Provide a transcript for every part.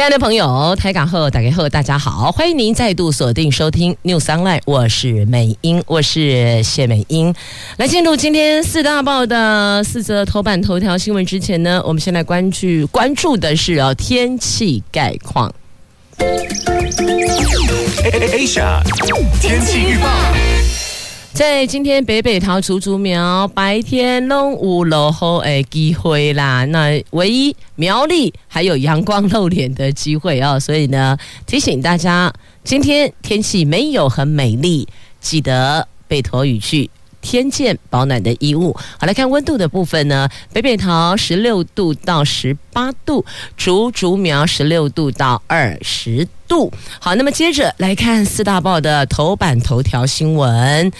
亲爱的朋友，台港后打开后，大家好，欢迎您再度锁定收听 News Online，我是美英，我是谢美英。来进入今天四大报的四则头版头条新闻之前呢，我们先来关注关注的是哦天气概况。Asia 天气预报。在今天北北桃竹竹苗白天拢无落后的机会啦，那唯一苗栗还有阳光露脸的机会哦，所以呢提醒大家，今天天气没有很美丽，记得备妥雨具。添件保暖的衣物。好，来看温度的部分呢，北北桃十六度到十八度，竹竹苗十六度到二十度。好，那么接着来看四大报的头版头条新闻。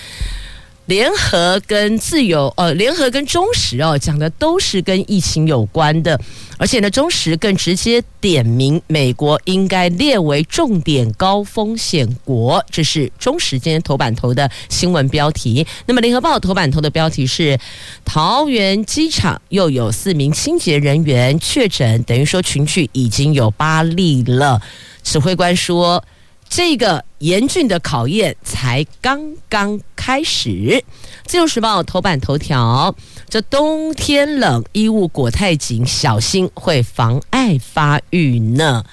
联合跟自由，呃，联合跟中时哦，讲的都是跟疫情有关的，而且呢，中时更直接点名美国应该列为重点高风险国，这是中时今天头版头的新闻标题。那么，联合报头版头的标题是桃园机场又有四名清洁人员确诊，等于说群聚已经有八例了。指挥官说。这个严峻的考验才刚刚开始。自由时报头版头条：这冬天冷，衣物裹太紧，小心会妨碍发育呢。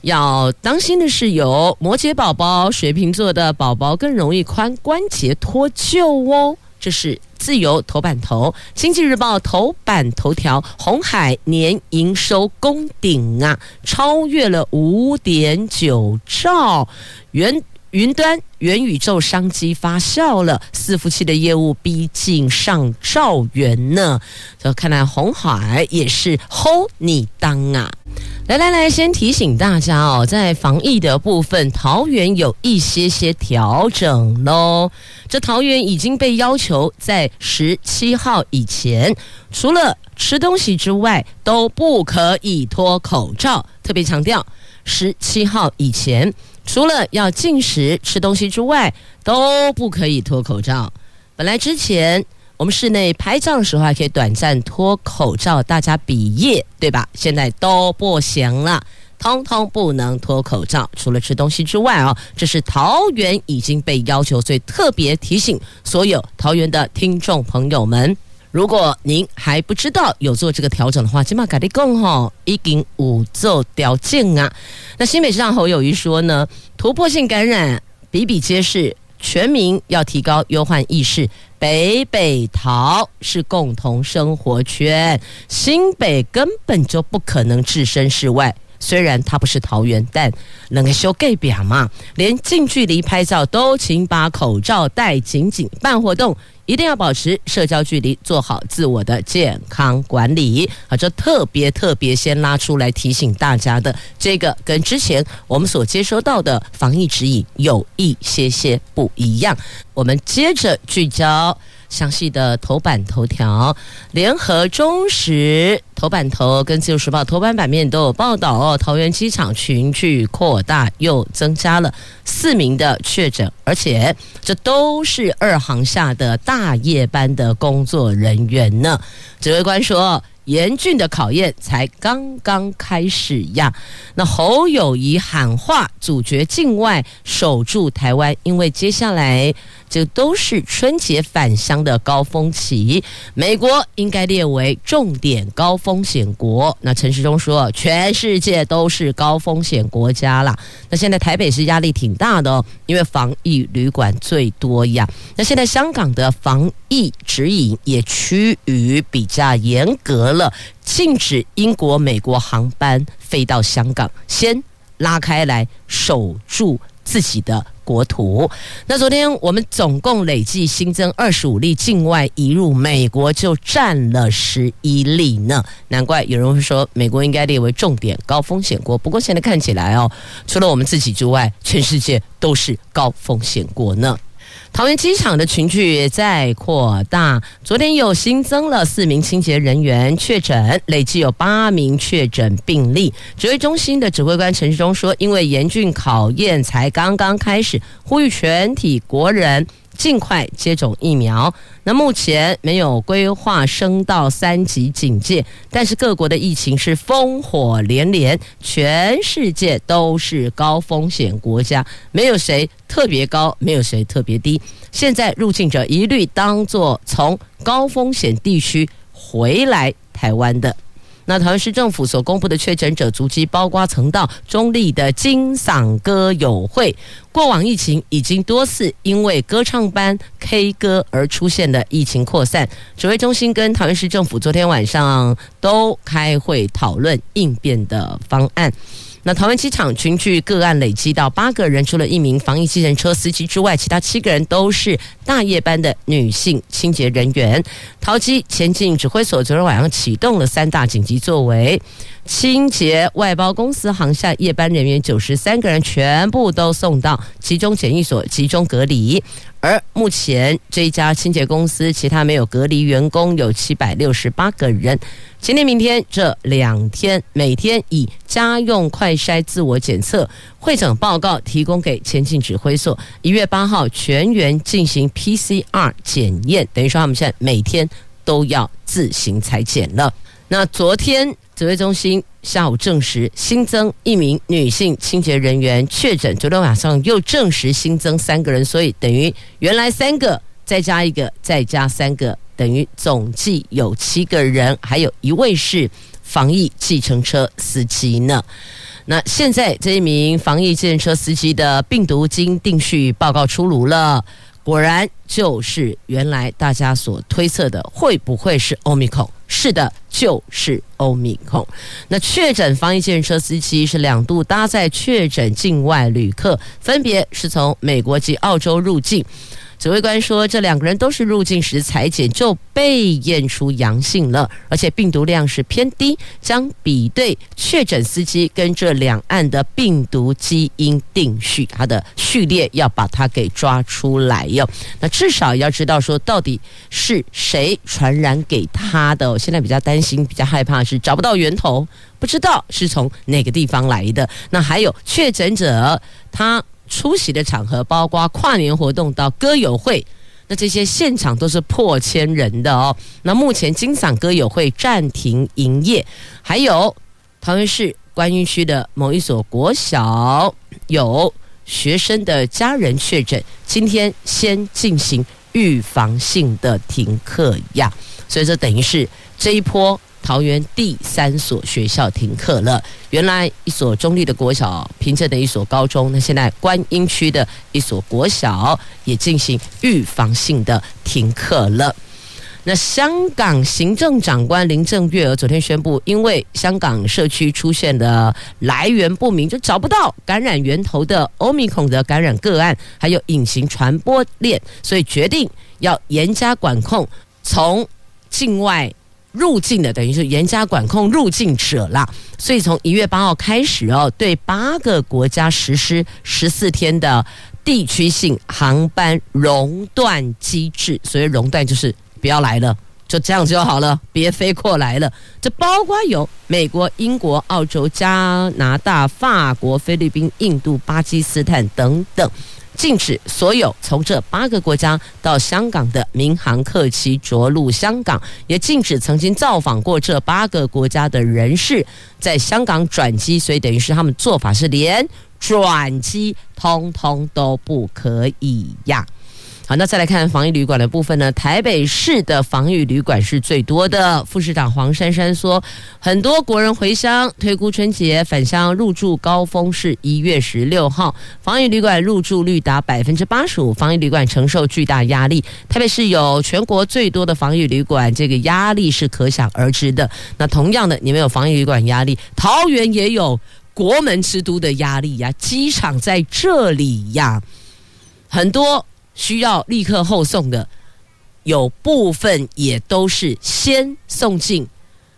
要当心的是，有摩羯宝宝、水瓶座的宝宝更容易髋关节脱臼哦。这是。自由头版头，经济日报头版头条：红海年营收攻顶啊，超越了五点九兆元。云端元宇宙商机发酵了，伺服器的业务逼近上兆元呢。这看来红海也是 hold 你当啊！来来来，先提醒大家哦，在防疫的部分，桃园有一些些调整喽。这桃园已经被要求在十七号以前，除了吃东西之外，都不可以脱口罩。特别强调，十七号以前。除了要进食、吃东西之外，都不可以脱口罩。本来之前我们室内拍照的时候还可以短暂脱口罩，大家比耶，对吧？现在都不行了，通通不能脱口罩。除了吃东西之外啊，这是桃园已经被要求，所以特别提醒所有桃园的听众朋友们。如果您还不知道有做这个调整的话，起码跟你讲吼，已经有做调整啊。那新北市长侯友宜说呢，突破性感染比比皆是，全民要提高忧患意识。北北桃是共同生活圈，新北根本就不可能置身事外。虽然它不是桃园，但能够修盖表嘛，连近距离拍照都请把口罩戴紧紧，办活动。一定要保持社交距离，做好自我的健康管理。好，这特别特别先拉出来提醒大家的，这个跟之前我们所接收到的防疫指引有一些些不一样。我们接着聚焦。详细的头版头条，联合中时头版头跟自由时报头版版面都有报道哦。桃园机场群聚扩大，又增加了四名的确诊，而且这都是二航下的大夜班的工作人员呢。指挥官说。严峻的考验才刚刚开始呀！那侯友谊喊话，阻绝境外，守住台湾，因为接下来就都是春节返乡的高峰期，美国应该列为重点高风险国。那陈时中说，全世界都是高风险国家啦。那现在台北是压力挺大的哦，因为防疫旅馆最多呀。那现在香港的防疫指引也趋于比较严格了，禁止英国、美国航班飞到香港，先拉开来守住自己的国土。那昨天我们总共累计新增二十五例境外移入，美国就占了十一例呢。难怪有人会说美国应该列为重点高风险国。不过现在看起来哦，除了我们自己之外，全世界都是高风险国呢。桃园机场的群聚在扩大，昨天又新增了四名清洁人员确诊，累计有八名确诊病例。指挥中心的指挥官陈志忠说，因为严峻考验才刚刚开始，呼吁全体国人。尽快接种疫苗。那目前没有规划升到三级警戒，但是各国的疫情是烽火连连，全世界都是高风险国家，没有谁特别高，没有谁特别低。现在入境者一律当作从高风险地区回来台湾的。那桃园市政府所公布的确诊者足迹，包括曾到中立的金嗓歌友会。过往疫情已经多次因为歌唱班 K 歌而出现的疫情扩散，指挥中心跟桃园市政府昨天晚上都开会讨论应变的方案。那桃园机场群聚个案累积到八个人，除了一名防疫计程车司机之外，其他七个人都是大夜班的女性清洁人员。桃机前进指挥所昨天晚上启动了三大紧急作为。清洁外包公司航厦夜班人员九十三个人全部都送到集中检疫所集中隔离，而目前这一家清洁公司其他没有隔离员工有七百六十八个人。今天、明天这两天，每天以家用快筛自我检测会诊报告提供给前进指挥所。一月八号全员进行 PCR 检验，等于说他们现在每天都要自行采检了。那昨天。指挥中心下午证实新增一名女性清洁人员确诊，昨天晚上又证实新增三个人，所以等于原来三个再加一个再加三个，等于总计有七个人，还有一位是防疫计程车司机呢。那现在这一名防疫计程车司机的病毒经定序报告出炉了。果然就是原来大家所推测的，会不会是欧米孔？是的，就是欧米孔。那确诊防疫建设司机是两度搭载确诊境外旅客，分别是从美国及澳洲入境。指挥官说，这两个人都是入境时采检就被验出阳性了，而且病毒量是偏低，将比对确诊司机跟这两岸的病毒基因定序，它的序列要把它给抓出来哟。那至少要知道说，到底是谁传染给他的。我现在比较担心、比较害怕是找不到源头，不知道是从哪个地方来的。那还有确诊者他。出席的场合包括跨年活动到歌友会，那这些现场都是破千人的哦。那目前金嗓歌友会暂停营业，还有桃园市观音区的某一所国小有学生的家人确诊，今天先进行预防性的停课呀，所以这等于是这一波。桃园第三所学校停课了，原来一所中立的国小，平镇的一所高中，那现在观音区的一所国小也进行预防性的停课了。那香港行政长官林郑月娥昨天宣布，因为香港社区出现的来源不明，就找不到感染源头的欧米孔的感染个案，还有隐形传播链，所以决定要严加管控，从境外。入境的等于是严加管控入境者啦，所以从一月八号开始哦，对八个国家实施十四天的地区性航班熔断机制。所谓熔断就是不要来了，就这样就好了，别飞过来了。这包括有美国、英国、澳洲、加拿大、法国、菲律宾、印度、巴基斯坦等等。禁止所有从这八个国家到香港的民航客机着陆香港，也禁止曾经造访过这八个国家的人士在香港转机。所以等于是他们做法是连转机通通都不可以呀。好，那再来看防疫旅馆的部分呢？台北市的防疫旅馆是最多的。副市长黄珊珊说，很多国人回乡推估春节返乡入住高峰是一月十六号，防疫旅馆入住率达百分之八十五，防疫旅馆承受巨大压力。台北市有全国最多的防疫旅馆，这个压力是可想而知的。那同样的，你们有防疫旅馆压力，桃园也有国门之都的压力呀，机场在这里呀，很多。需要立刻后送的，有部分也都是先送进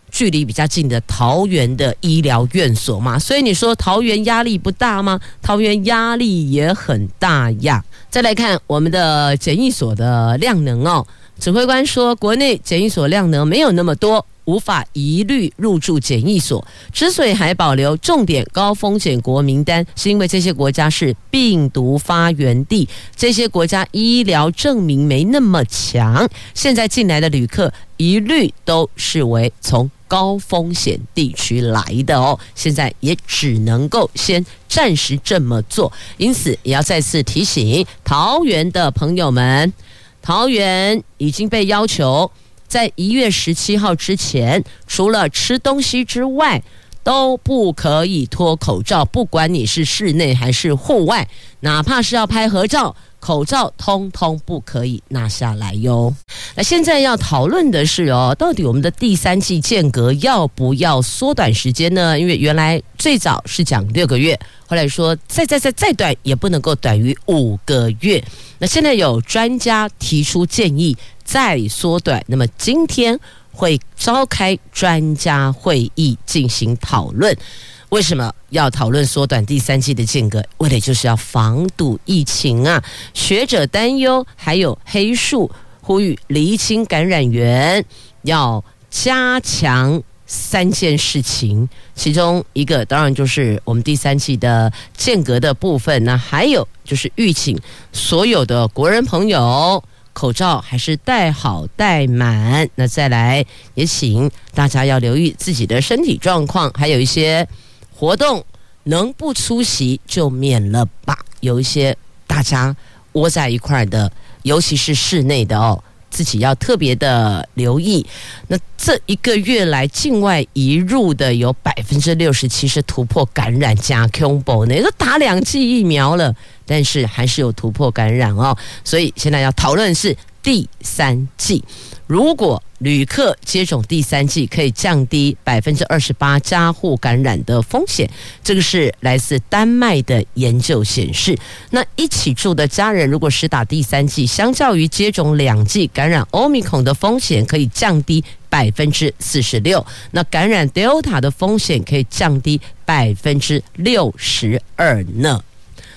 距离比较近的桃园的医疗院所嘛，所以你说桃园压力不大吗？桃园压力也很大呀。再来看我们的检疫所的量能哦，指挥官说国内检疫所量能没有那么多。无法一律入住检疫所，之所以还保留重点高风险国名单，是因为这些国家是病毒发源地，这些国家医疗证明没那么强。现在进来的旅客一律都视为从高风险地区来的哦，现在也只能够先暂时这么做。因此，也要再次提醒桃园的朋友们，桃园已经被要求。在一月十七号之前，除了吃东西之外，都不可以脱口罩。不管你是室内还是户外，哪怕是要拍合照，口罩通通不可以拿下来哟。那现在要讨论的是哦，到底我们的第三季间隔要不要缩短时间呢？因为原来最早是讲六个月，后来说再再再再短也不能够短于五个月。那现在有专家提出建议。再缩短，那么今天会召开专家会议进行讨论。为什么要讨论缩短第三剂的间隔？为的就是要防堵疫情啊！学者担忧，还有黑数呼吁厘清感染源，要加强三件事情，其中一个当然就是我们第三剂的间隔的部分。那还有就是预请所有的国人朋友。口罩还是戴好戴满。那再来也请大家要留意自己的身体状况，还有一些活动能不出席就免了吧。有一些大家窝在一块的，尤其是室内的哦，自己要特别的留意。那这一个月来境外移入的有百分之六十七是突破感染加 combo 呢，都打两剂疫苗了。但是还是有突破感染哦，所以现在要讨论是第三剂。如果旅客接种第三剂，可以降低百分之二十八加护感染的风险。这个是来自丹麦的研究显示。那一起住的家人如果施打第三剂，相较于接种两剂，感染 Omicron 的风险可以降低百分之四十六。那感染 Delta 的风险可以降低百分之六十二呢。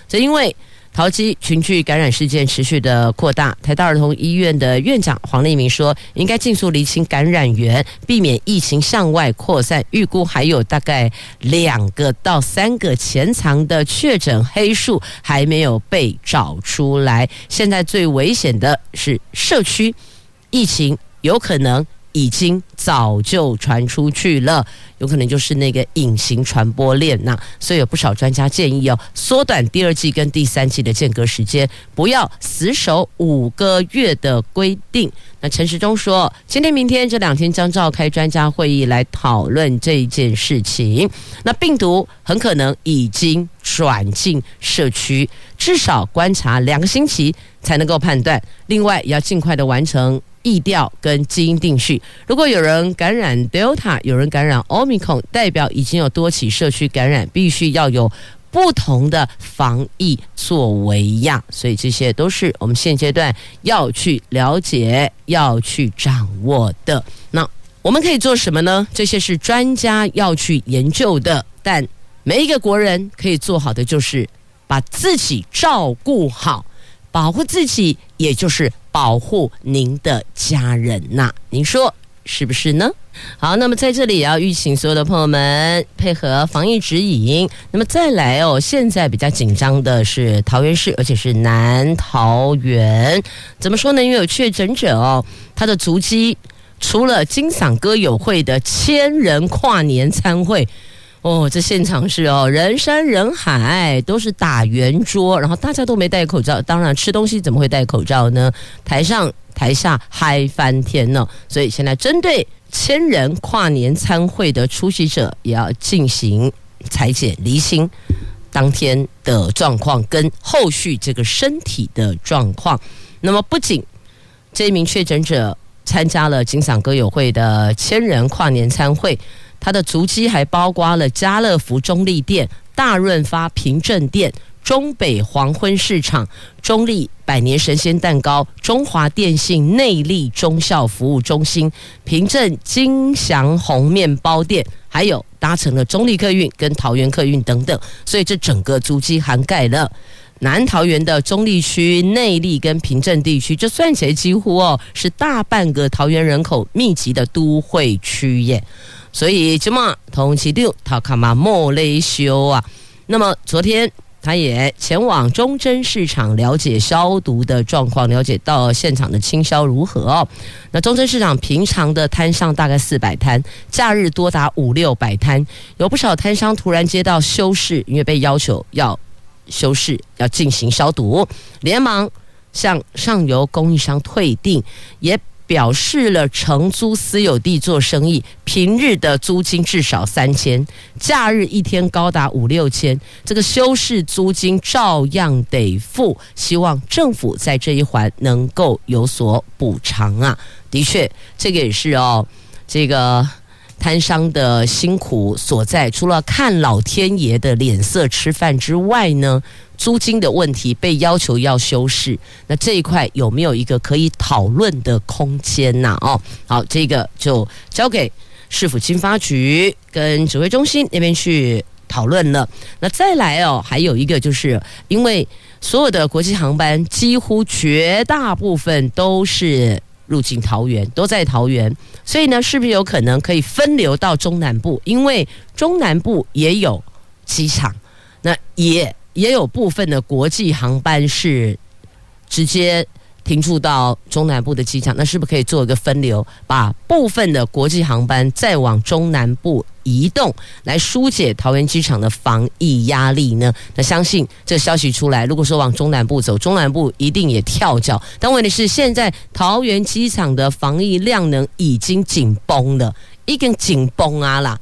这因为桃机群聚感染事件持续的扩大，台大儿童医院的院长黄立明说，应该尽速厘清感染源，避免疫情向外扩散。预估还有大概两个到三个潜藏的确诊黑数还没有被找出来。现在最危险的是社区疫情，有可能。已经早就传出去了，有可能就是那个隐形传播链呐。所以有不少专家建议哦，缩短第二季跟第三季的间隔时间，不要死守五个月的规定。那陈时中说，今天、明天这两天将召开专家会议来讨论这件事情。那病毒很可能已经转进社区，至少观察两个星期才能够判断。另外，也要尽快的完成。疫调跟基因定序，如果有人感染 Delta，有人感染 Omicron，代表已经有多起社区感染，必须要有不同的防疫作为呀。所以这些都是我们现阶段要去了解、要去掌握的。那我们可以做什么呢？这些是专家要去研究的，但每一个国人可以做好的就是把自己照顾好，保护自己，也就是。保护您的家人呐，您说是不是呢？好，那么在这里也要预请所有的朋友们配合防疫指引。那么再来哦，现在比较紧张的是桃园市，而且是南桃园。怎么说呢？因为有确诊者哦，他的足迹除了金嗓歌友会的千人跨年餐会。哦，这现场是哦，人山人海，都是打圆桌，然后大家都没戴口罩。当然，吃东西怎么会戴口罩呢？台上台下嗨翻天呢！所以现在针对千人跨年餐会的出席者，也要进行采检厘清当天的状况跟后续这个身体的状况。那么，不仅这一名确诊者参加了金嗓歌友会的千人跨年餐会。它的足迹还包括了家乐福中立店、大润发平镇店、中北黄昏市场、中立百年神仙蛋糕、中华电信内力中校服务中心、平镇金祥红面包店，还有搭乘了中立客运跟桃园客运等等，所以这整个足迹涵盖了南桃园的中立区、内力跟平镇地区，这算起来几乎哦是大半个桃园人口密集的都会区耶。所以今嘛同期六他看嘛莫雷修啊，那么昨天。他也前往忠贞市场了解消毒的状况，了解到现场的清消如何哦。那忠贞市场平常的摊上大概四百摊，假日多达五六百摊，有不少摊商突然接到修士，因为被要求要修士要进行消毒，连忙向上游供应商退订，也。表示了承租私有地做生意，平日的租金至少三千，假日一天高达五六千，这个修饰租金照样得付。希望政府在这一环能够有所补偿啊！的确，这个也是哦，这个摊商的辛苦所在。除了看老天爷的脸色吃饭之外呢，租金的问题被要求要修饰，那这一块有没有一个可以讨论的空间呢？哦，好，这个就交给市府经发局跟指挥中心那边去讨论了。那再来哦，还有一个就是因为所有的国际航班几乎绝大部分都是入境桃园，都在桃园，所以呢，是不是有可能可以分流到中南部？因为中南部也有机场，那也。也有部分的国际航班是直接停驻到中南部的机场，那是不是可以做一个分流，把部分的国际航班再往中南部移动，来疏解桃园机场的防疫压力呢？那相信这消息出来，如果说往中南部走，中南部一定也跳脚。但问题是，现在桃园机场的防疫量能已经紧绷了，已经紧绷啊啦，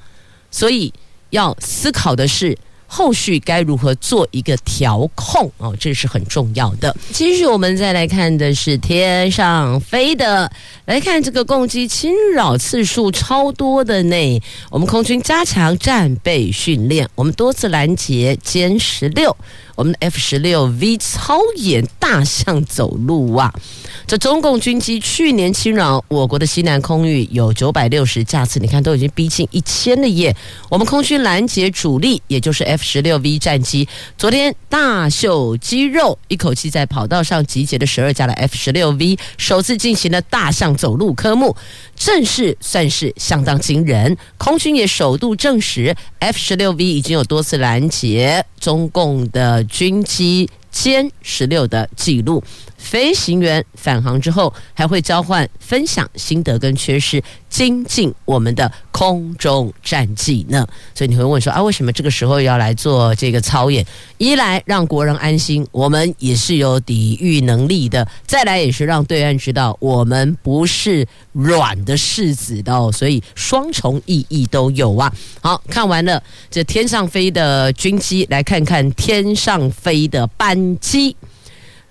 所以要思考的是。后续该如何做一个调控哦，这是很重要的。继续，我们再来看的是天上飞的，来看这个共机侵扰次数超多的呢。我们空军加强战备训练，我们多次拦截歼十六。我们 F 十六 V 超演大象走路啊！这中共军机去年侵扰我国的西南空域有九百六十架次，你看都已经逼近一千了耶！我们空军拦截主力，也就是 F 十六 V 战机，昨天大秀肌肉，一口气在跑道上集结了十二架的 F 十六 V，首次进行了大象走路科目，正式算是相当惊人。空军也首度证实，F 十六 V 已经有多次拦截中共的。军机歼十六的记录，飞行员返航之后还会交换分享心得跟缺失，精进我们的空中战绩呢。所以你会问说啊，为什么这个时候要来做这个操演？一来让国人安心，我们也是有抵御能力的；再来也是让对岸知道我们不是软的柿子的哦。所以双重意义都有啊。好，看完了这天上飞的军机，来看看天上飞的班机。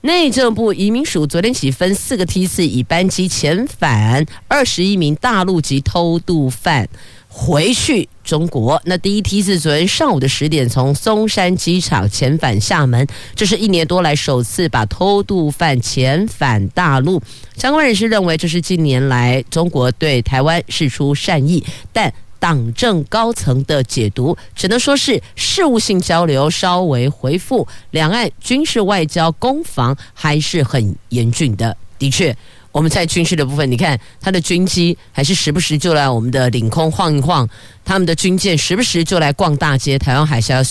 内政部移民署昨天起分四个梯次，以班机遣返二十一名大陆籍偷渡犯回去中国。那第一梯次昨天上午的十点从松山机场遣返厦门，这是一年多来首次把偷渡犯遣返大陆。相关人士认为，这是近年来中国对台湾释出善意，但。党政高层的解读只能说是事务性交流稍微回复，两岸军事外交攻防还是很严峻的。的确，我们在军事的部分，你看他的军机还是时不时就来我们的领空晃一晃，他们的军舰时不时就来逛大街，台湾海峡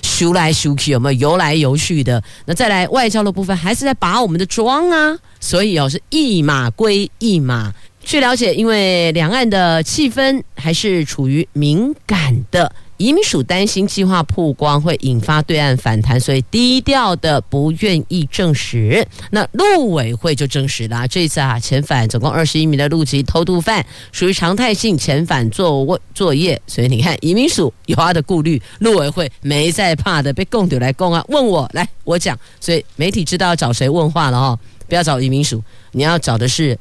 咻来咻去，有没有游来游去的？那再来外交的部分，还是在把我们的装啊，所以哦，是一码归一码。据了解，因为两岸的气氛还是处于敏感的，移民署担心计划曝光会引发对岸反弹，所以低调的不愿意证实。那陆委会就证实了，这次啊遣返总共二十一名的陆籍偷渡犯，属于常态性遣返作作业。所以你看，移民署有他的顾虑，陆委会没在怕的，被共丢来供啊，问我来我讲。所以媒体知道要找谁问话了哦，不要找移民署，你要找的是。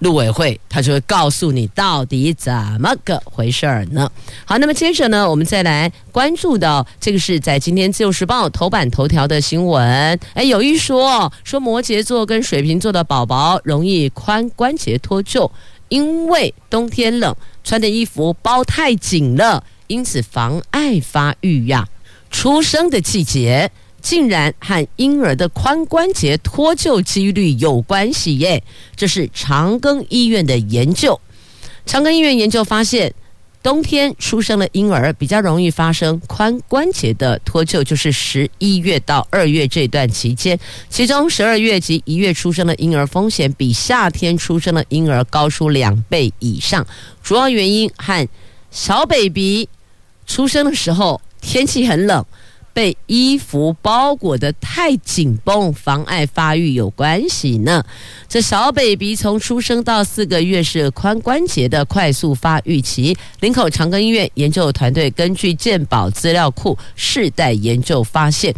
陆委会他就会告诉你到底怎么个回事儿呢？好，那么接着呢，我们再来关注到这个是在今天自由时报头版头条的新闻。哎，有一说说摩羯座跟水瓶座的宝宝容易髋关节脱臼，因为冬天冷，穿的衣服包太紧了，因此妨碍发育呀。出生的季节。竟然和婴儿的髋关节脱臼几率有关系耶！这是长庚医院的研究。长庚医院研究发现，冬天出生的婴儿比较容易发生髋关节的脱臼，就是十一月到二月这段期间。其中十二月及一月出生的婴儿风险比夏天出生的婴儿高出两倍以上。主要原因和小 baby 出生的时候天气很冷。被衣服包裹得太紧绷，妨碍发育有关系呢。这小 baby 从出生到四个月是髋关节的快速发育期。林口长庚医院研究团队根据健保资料库世代研究发现，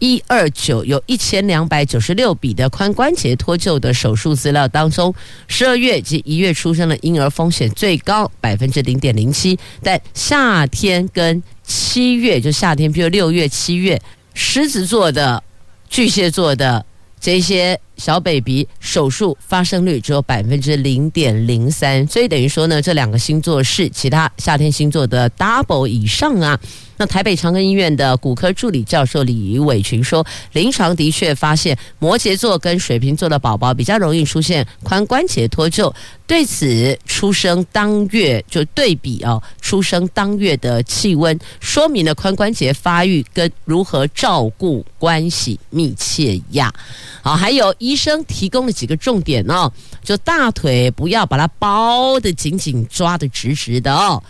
一二九有一千两百九十六笔的髋关节脱臼的手术资料当中，十二月及一月出生的婴儿风险最高百分之零点零七，但夏天跟七月就夏天，比如六月、七月，狮子座的、巨蟹座的这些小 baby 手术发生率只有百分之零点零三，所以等于说呢，这两个星座是其他夏天星座的 double 以上啊。那台北长庚医院的骨科助理教授李伟群说，临床的确发现摩羯座跟水瓶座的宝宝比较容易出现髋关节脱臼。对此，出生当月就对比哦，出生当月的气温，说明了髋关节发育跟如何照顾关系密切呀。好，还有医生提供了几个重点哦，就大腿不要把它包得紧紧，抓得直直的哦。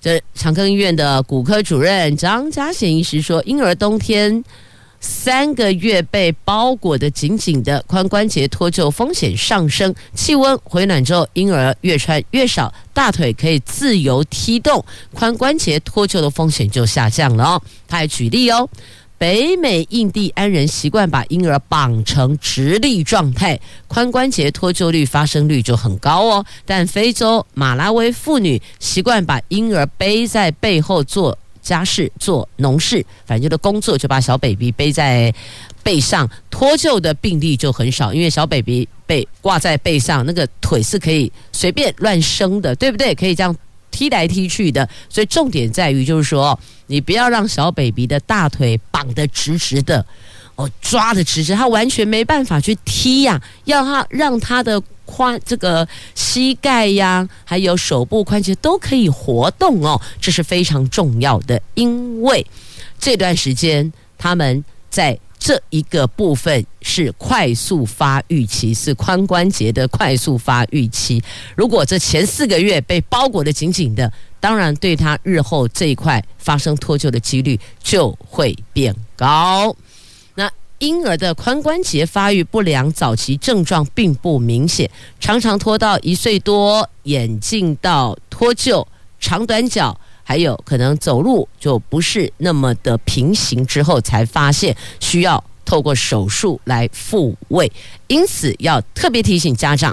这长庚医院的骨科主任张家贤医师说，婴儿冬天三个月被包裹得紧紧的，髋关节脱臼风险上升。气温回暖之后，婴儿越穿越少，大腿可以自由踢动，髋关节脱臼的风险就下降了哦。他还举例哦。北美印第安人习惯把婴儿绑成直立状态，髋关节脱臼率发生率就很高哦。但非洲马拉维妇女习惯把婴儿背在背后做家事、做农事，反正就是工作，就把小 baby 背在背上，脱臼的病例就很少，因为小 baby 被挂在背上，那个腿是可以随便乱伸的，对不对？可以这样。踢来踢去的，所以重点在于就是说，你不要让小 baby 的大腿绑得直直的，哦，抓得直直，他完全没办法去踢呀、要他让他的髋这个膝盖呀，还有手部关节都可以活动哦，这是非常重要的，因为这段时间他们在。这一个部分是快速发育期，是髋关节的快速发育期。如果这前四个月被包裹得紧紧的，当然对他日后这一块发生脱臼的几率就会变高。那婴儿的髋关节发育不良，早期症状并不明显，常常拖到一岁多，眼镜到脱臼，长短脚。还有可能走路就不是那么的平行，之后才发现需要透过手术来复位，因此要特别提醒家长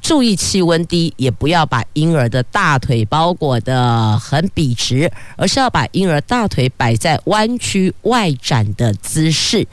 注意气温低，也不要把婴儿的大腿包裹得很笔直，而是要把婴儿大腿摆在弯曲外展的姿势。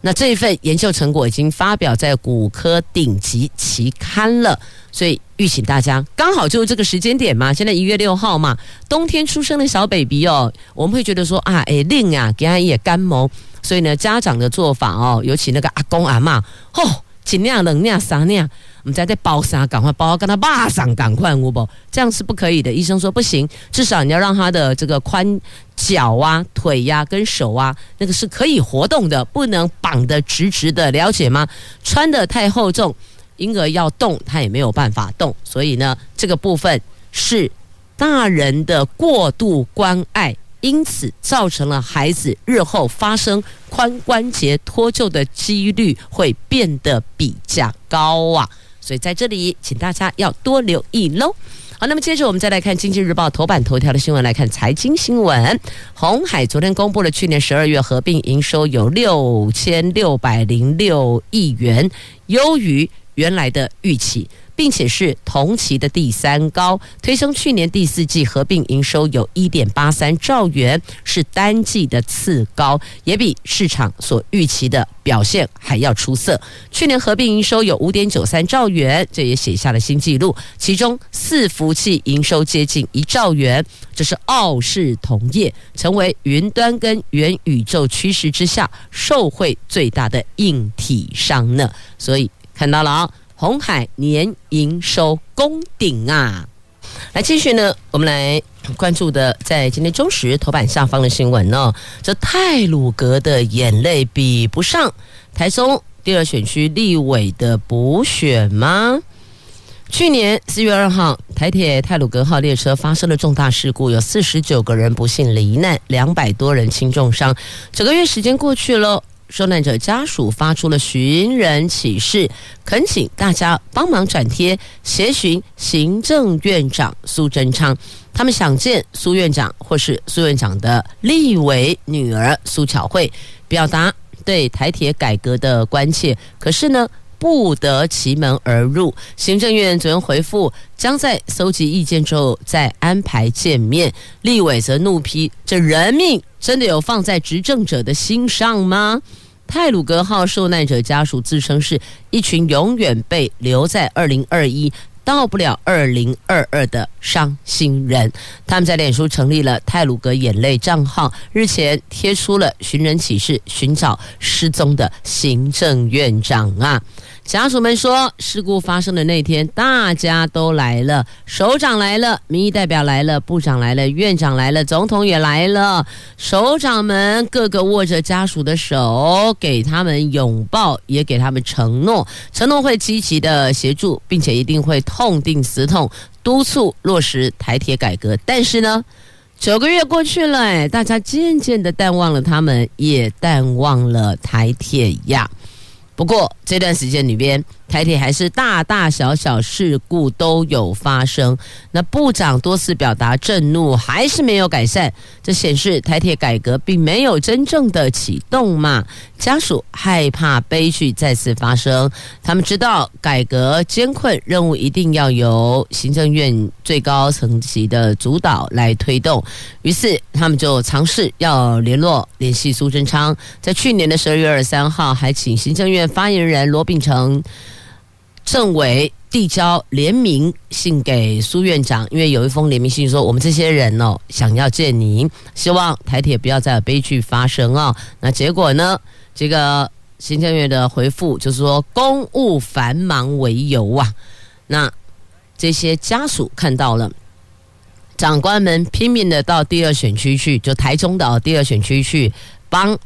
那这一份研究成果已经发表在骨科顶级期刊了，所以预请大家刚好就是这个时间点嘛，现在一月六号嘛，冬天出生的小 baby 哦，我们会觉得说啊，哎令啊，给他也干毛，所以呢，家长的做法哦，尤其那个阿公阿妈，吼、哦。尽量冷量啥那样，我们在包纱，赶快包，跟他巴上赶快无不，这样是不可以的。医生说不行，至少你要让他的这个髋脚啊、腿呀、跟手啊，那个是可以活动的，不能绑得直直的，了解吗？穿得太厚重，婴儿要动他也没有办法动，所以呢，这个部分是大人的过度关爱。因此，造成了孩子日后发生髋关节脱臼的几率会变得比较高啊！所以在这里，请大家要多留意喽。好，那么接着我们再来看《经济日报》头版头条的新闻，来看财经新闻。红海昨天公布了去年十二月合并营收有六千六百零六亿元，优于原来的预期。并且是同期的第三高，推升去年第四季合并营收有一点八三兆元，是单季的次高，也比市场所预期的表现还要出色。去年合并营收有五点九三兆元，这也写下了新纪录。其中伺服器营收接近一兆元，这是傲视同业，成为云端跟元宇宙趋势之下受惠最大的硬体商呢。所以看到了啊，红海年营收攻顶啊！来继续呢，我们来关注的在今天中时头版下方的新闻呢，这泰鲁阁的眼泪比不上台中第二选区立委的补选吗？去年四月二号，台铁泰鲁阁号列车发生了重大事故，有四十九个人不幸罹难，两百多人轻重伤。整个月时间过去了。受难者家属发出了寻人启事，恳请大家帮忙转贴，协寻行政院长苏贞昌。他们想见苏院长或是苏院长的立委女儿苏巧慧，表达对台铁改革的关切。可是呢，不得其门而入。行政院昨天回复，将在搜集意见之后再安排见面。立委则怒批：这人命真的有放在执政者的心上吗？泰鲁格号受难者家属自称是一群永远被留在二零二一，到不了二零二二的伤心人，他们在脸书成立了泰鲁格眼泪账号，日前贴出了寻人启事，寻找失踪的行政院长啊。家属们说，事故发生的那天，大家都来了，首长来了，民意代表来了，部长来了，院长来了，总统也来了。首长们个个握着家属的手，给他们拥抱，也给他们承诺，承诺会积极的协助，并且一定会痛定思痛，督促落实台铁改革。但是呢，九个月过去了，哎，大家渐渐的淡忘了他们，也淡忘了台铁呀。不过这段时间里边，台铁还是大大小小事故都有发生。那部长多次表达震怒，还是没有改善，这显示台铁改革并没有真正的启动嘛？家属害怕悲剧再次发生，他们知道改革艰困，任务一定要由行政院最高层级的主导来推动。于是他们就尝试要联络联系苏贞昌，在去年的十二月二十三号，还请行政院发言人罗秉成。政委递交联名信给苏院长，因为有一封联名信说，我们这些人哦想要见您，希望台铁不要再有悲剧发生哦。那结果呢？这个行政院的回复就是说公务繁忙为由啊。那这些家属看到了，长官们拼命的到第二选区去，就台中的第二选区去帮。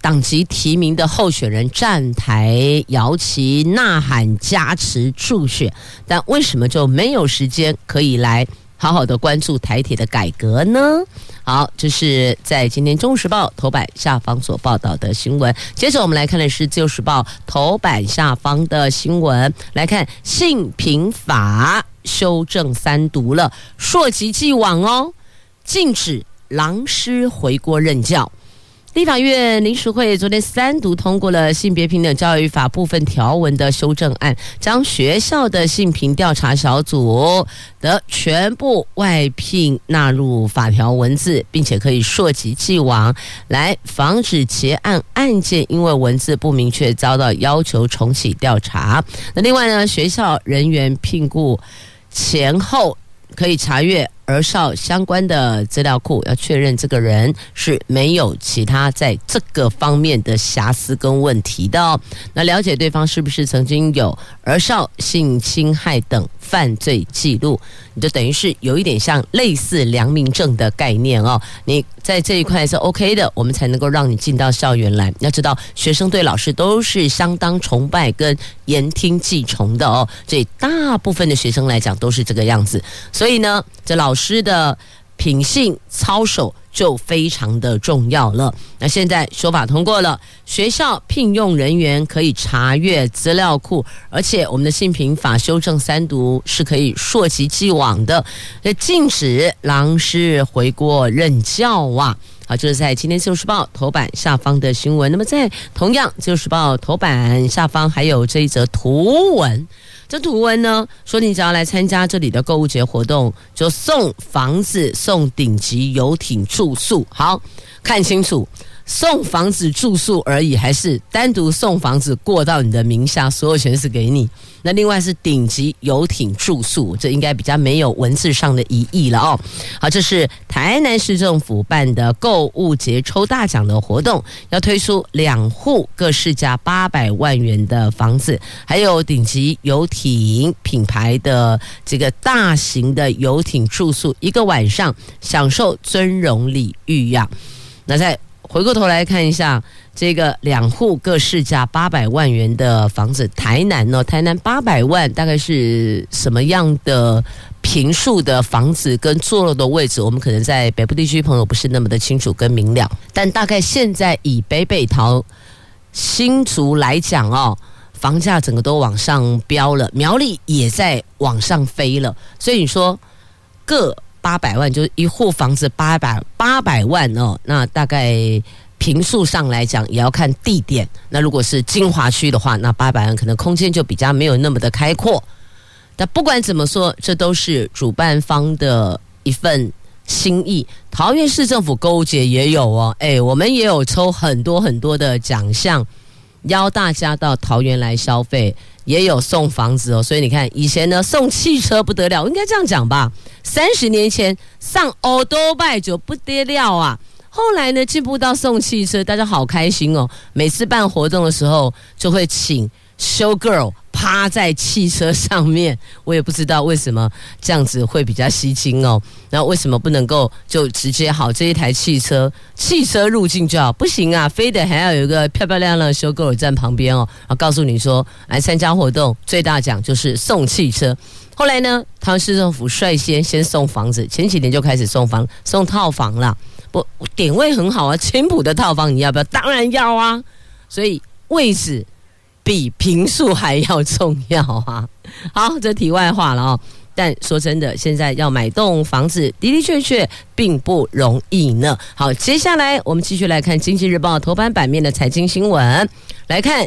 党籍提名的候选人站台摇旗呐喊加持助选，但为什么就没有时间可以来好好的关注台铁的改革呢？好，这是在今天《中时报》头版下方所报道的新闻。接着我们来看的是《自由时报》头版下方的新闻，来看性平法修正三读了，溯及既往哦，禁止狼师回国任教。立法院临时会昨天三读通过了性别平等教育法部分条文的修正案，将学校的性平调查小组的全部外聘纳入法条文字，并且可以溯及既往，来防止结案案件因为文字不明确遭到要求重启调查。那另外呢，学校人员聘雇前后可以查阅。儿少相关的资料库要确认这个人是没有其他在这个方面的瑕疵跟问题的哦。那了解对方是不是曾经有儿少性侵害等犯罪记录，你就等于是有一点像类似良民证的概念哦。你在这一块是 OK 的，我们才能够让你进到校园来。要知道，学生对老师都是相当崇拜跟言听计从的哦。所以大部分的学生来讲都是这个样子。所以呢，这老师。师的品性操守就非常的重要了。那现在修法通过了，学校聘用人员可以查阅资料库，而且我们的性平法修正三读是可以溯及既往的，那禁止狼师回国任教啊。好，就是在今天《自由时报》头版下方的新闻。那么在同样《自由时报》头版下方还有这一则图文。这图文呢说，你只要来参加这里的购物节活动，就送房子、送顶级游艇住宿。好，看清楚。送房子住宿而已，还是单独送房子过到你的名下，所有权是给你。那另外是顶级游艇住宿，这应该比较没有文字上的疑义了哦。好，这是台南市政府办的购物节抽大奖的活动，要推出两户各市价八百万元的房子，还有顶级游艇品牌的这个大型的游艇住宿，一个晚上享受尊荣礼遇呀。那在回过头来看一下这个两户各市价八百万元的房子，台南呢？台南八百万大概是什么样的平数的房子跟坐落的位置？我们可能在北部地区朋友不是那么的清楚跟明了，但大概现在以北北桃新竹来讲哦，房价整个都往上飙了，苗栗也在往上飞了，所以你说各。八百万就是一户房子八百八百万哦，那大概平数上来讲也要看地点。那如果是金华区的话，那八百万可能空间就比较没有那么的开阔。但不管怎么说，这都是主办方的一份心意。桃园市政府购物节也有哦，诶，我们也有抽很多很多的奖项，邀大家到桃园来消费。也有送房子哦，所以你看以前呢送汽车不得了，应该这样讲吧？三十年前上欧多拜就不得了啊，后来呢进步到送汽车，大家好开心哦，每次办活动的时候就会请。Show girl 趴在汽车上面，我也不知道为什么这样子会比较吸睛哦。然后为什么不能够就直接好这一台汽车汽车入境就好？不行啊，非得还要有一个漂漂亮亮的 Show girl 站旁边哦，然后告诉你说来参加活动最大奖就是送汽车。后来呢，台湾市政府率先先送房子，前几年就开始送房送套房了。不，点位很好啊，青埔的套房你要不要？当然要啊。所以位置。比平数还要重要啊！好，这题外话了哦。但说真的，现在要买栋房子的的确确并不容易呢。好，接下来我们继续来看《经济日报》头版版面的财经新闻。来看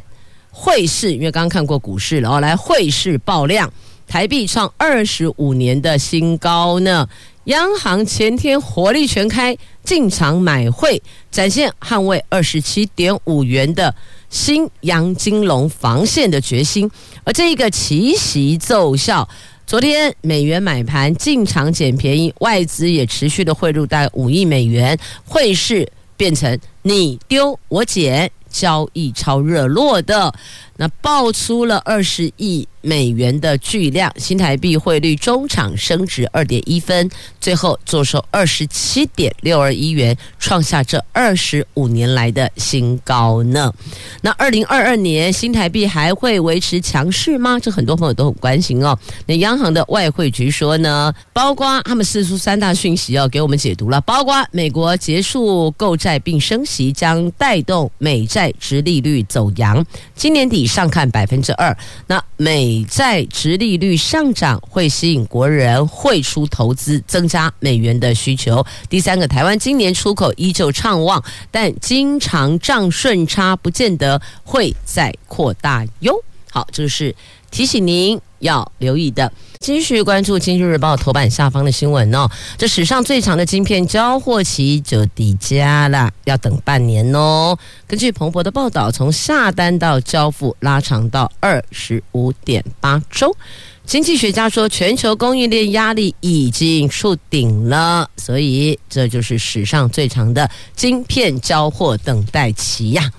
汇市，因为刚刚看过股市了哦。来，汇市爆量，台币创二十五年的新高呢。央行前天火力全开，进场买汇，展现捍卫二十七点五元的新阳金龙防线的决心。而这一个奇袭奏效，昨天美元买盘进场捡便宜，外资也持续的汇入大概五亿美元，汇市变成你丢我捡，交易超热络的。那爆出了二十亿美元的巨量，新台币汇率中场升值二点一分，最后作收二十七点六二一元，创下这二十五年来的新高呢。那二零二二年新台币还会维持强势吗？这很多朋友都很关心哦。那央行的外汇局说呢，包括他们四出三大讯息要给我们解读了，包括美国结束购债并升息，将带动美债殖利率走扬，今年底。以上看百分之二，那美债直利率上涨会吸引国人汇出投资，增加美元的需求。第三个，台湾今年出口依旧畅旺，但经常账顺差不见得会再扩大哟。好，这是提醒您要留意的。继续关注《经济日报》头版下方的新闻哦。这史上最长的晶片交货期就抵家了，要等半年哦。根据彭博的报道，从下单到交付拉长到二十五点八周。经济学家说，全球供应链压力已经触顶了，所以这就是史上最长的晶片交货等待期呀，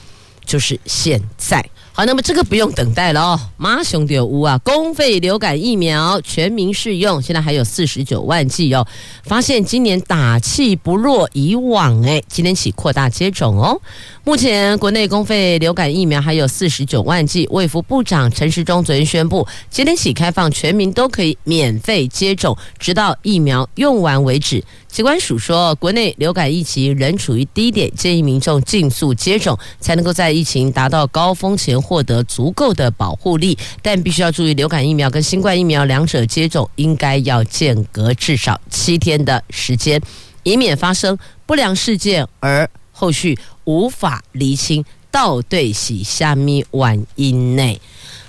就是现在。好，那么这个不用等待了哦，马上就有啊！公费流感疫苗全民适用，现在还有四十九万剂哦。发现今年打气不若以往，诶，今天起扩大接种哦。目前国内公费流感疫苗还有四十九万剂，卫福部长陈时中昨天宣布，今天起开放全民都可以免费接种，直到疫苗用完为止。疾管署说，国内流感疫情仍处于低点，建议民众尽速接种，才能够在疫情达到高峰前获得足够的保护力。但必须要注意，流感疫苗跟新冠疫苗两者接种应该要间隔至少七天的时间。以免发生不良事件而后续无法厘清到底是虾米原因内？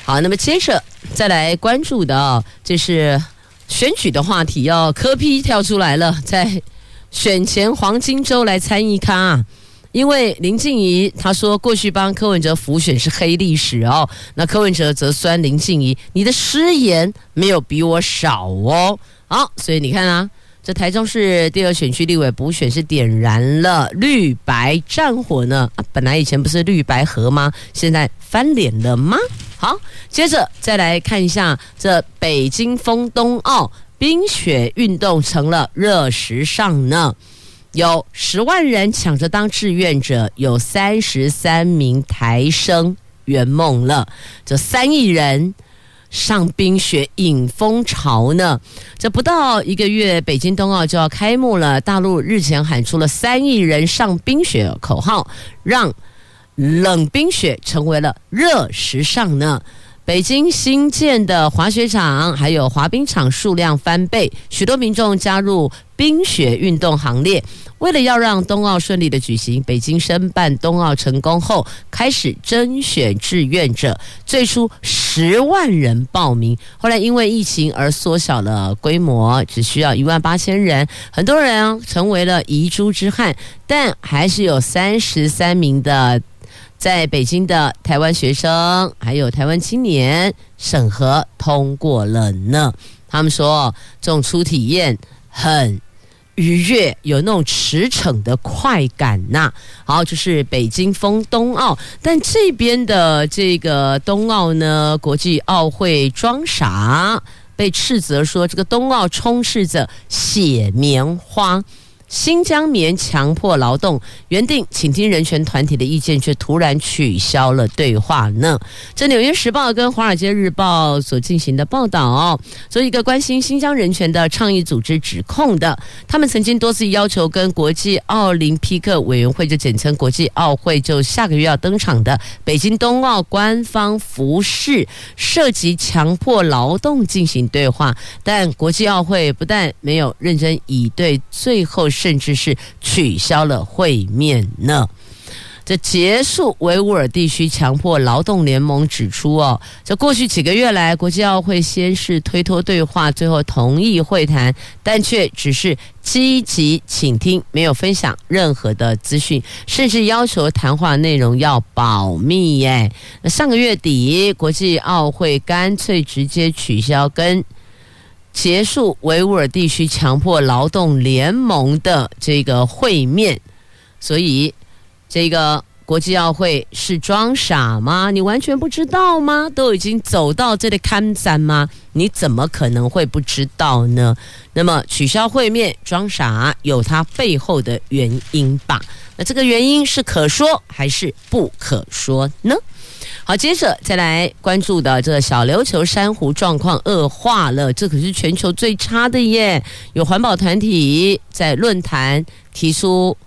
好，那么接着再来关注的哦，这是选举的话题哦，柯批跳出来了，在选前黄金周来参一咖啊。因为林静仪她说过去帮柯文哲辅选是黑历史哦，那柯文哲则酸林静仪，你的失言没有比我少哦。好，所以你看啊，这台中市第二选区立委补选是点燃了绿白战火呢，本来以前不是绿白合吗？现在翻脸了吗？好，接着再来看一下这北京封冬奥冰雪运动成了热时尚呢。有十万人抢着当志愿者，有三十三名台生圆梦了。这三亿人上冰雪引风潮呢？这不到一个月，北京冬奥就要开幕了。大陆日前喊出了“三亿人上冰雪”口号，让冷冰雪成为了热时尚呢。北京新建的滑雪场还有滑冰场数量翻倍，许多民众加入冰雪运动行列。为了要让冬奥顺利的举行，北京申办冬奥成功后，开始甄选志愿者。最初十万人报名，后来因为疫情而缩小了规模，只需要一万八千人。很多人成为了遗珠之憾，但还是有三十三名的。在北京的台湾学生还有台湾青年审核通过了呢。他们说，这种初体验很愉悦，有那种驰骋的快感呐、好，就是北京封冬奥，但这边的这个冬奥呢，国际奥会装傻，被斥责说这个冬奥充斥着血棉花。新疆棉强迫劳动，原定倾听人权团体的意见，却突然取消了对话呢。这《纽约时报》跟《华尔街日报》所进行的报道哦，做一个关心新疆人权的倡议组织指控的，他们曾经多次要求跟国际奥林匹克委员会，就简称国际奥会，就下个月要登场的北京冬奥官方服饰涉及强迫劳动进行对话，但国际奥会不但没有认真以对，最后。甚至是取消了会面呢。这结束维吾尔地区强迫劳动联盟指出哦，这过去几个月来，国际奥会先是推脱对话，最后同意会谈，但却只是积极倾听，没有分享任何的资讯，甚至要求谈话内容要保密耶。上个月底，国际奥会干脆直接取消跟。结束维吾尔地区强迫劳动联盟的这个会面，所以这个国际奥会是装傻吗？你完全不知道吗？都已经走到这里看展吗？你怎么可能会不知道呢？那么取消会面装傻有它背后的原因吧？那这个原因是可说还是不可说呢？好，接着再来关注的这小琉球珊瑚状况恶化了，这可是全球最差的耶！有环保团体在论坛提出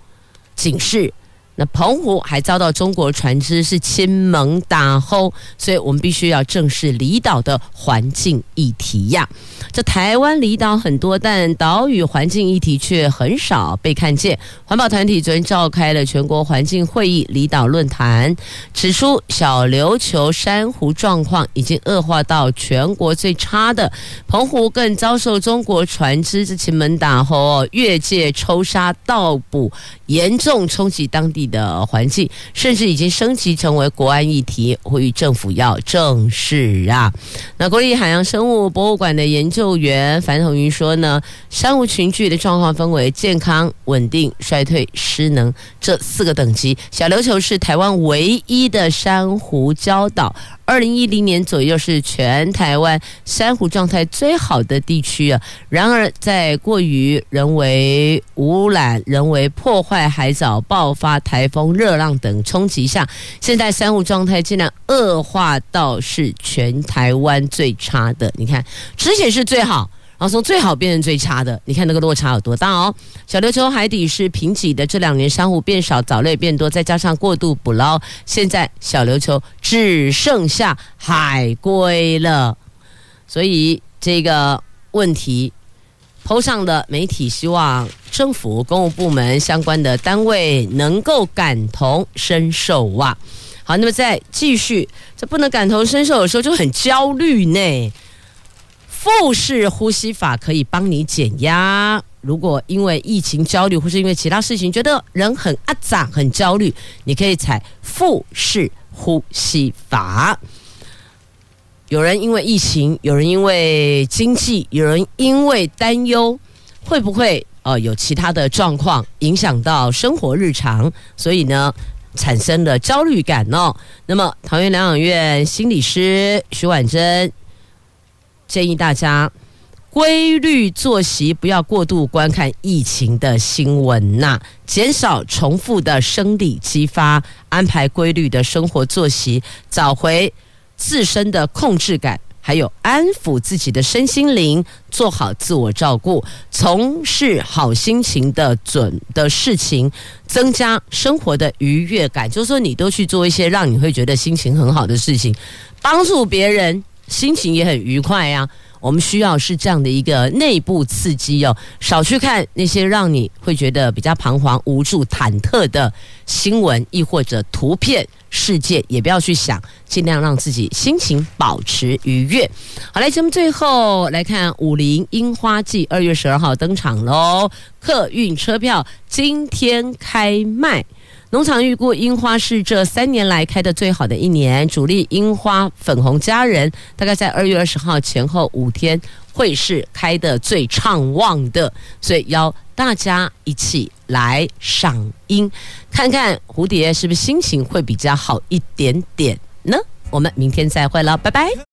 警示。那澎湖还遭到中国船只是亲蒙打后，所以我们必须要正视离岛的环境议题呀。这台湾离岛很多，但岛屿环境议题却很少被看见。环保团体昨天召开了全国环境会议离岛论坛，指出小琉球珊瑚状况已经恶化到全国最差的，澎湖更遭受中国船只之亲门打后越界抽沙盗捕，严重冲击当地的环境，甚至已经升级成为国安议题，呼吁政府要正视啊。那国立海洋生物博物馆的研究员樊同云说呢，珊瑚群聚的状况分为健康、稳定、衰退、失能这四个等级。小琉球是台湾唯一的珊瑚礁岛。二零一零年左右是全台湾珊瑚状态最好的地区啊，然而在过于人为污染、人为破坏海藻、爆发台风、热浪等冲击下，现在珊瑚状态竟然恶化到是全台湾最差的。你看，之前是最好。然后从最好变成最差的，你看那个落差有多大哦！小琉球海底是贫瘠的，这两年珊瑚变少，藻类变多，再加上过度捕捞，现在小琉球只剩下海龟了。所以这个问题，PO 上的媒体希望政府、公务部门相关的单位能够感同身受哇。好，那么再继续，这不能感同身受，有时候就很焦虑呢。腹式呼吸法可以帮你减压。如果因为疫情焦虑，或是因为其他事情觉得人很阿杂、很焦虑，你可以采腹式呼吸法。有人因为疫情，有人因为经济，有人因为担忧，会不会呃有其他的状况影响到生活日常？所以呢，产生了焦虑感哦。那么桃园疗养院心理师徐婉珍建议大家。规律作息，不要过度观看疫情的新闻呐，减少重复的生理激发，安排规律的生活作息，找回自身的控制感，还有安抚自己的身心灵，做好自我照顾，从事好心情的准的事情，增加生活的愉悦感。就是说，你都去做一些让你会觉得心情很好的事情，帮助别人，心情也很愉快呀。我们需要是这样的一个内部刺激哦，少去看那些让你会觉得比较彷徨、无助、忐忑的新闻，亦或者图片事件，也不要去想，尽量让自己心情保持愉悦。好，来，节目最后来看武陵樱花季，二月十二号登场喽，客运车票今天开卖。农场预估樱花是这三年来开的最好的一年，主力樱花粉红佳人大概在二月二十号前后五天会是开的最畅旺的，所以邀大家一起来赏樱，看看蝴蝶是不是心情会比较好一点点呢？我们明天再会了，拜拜。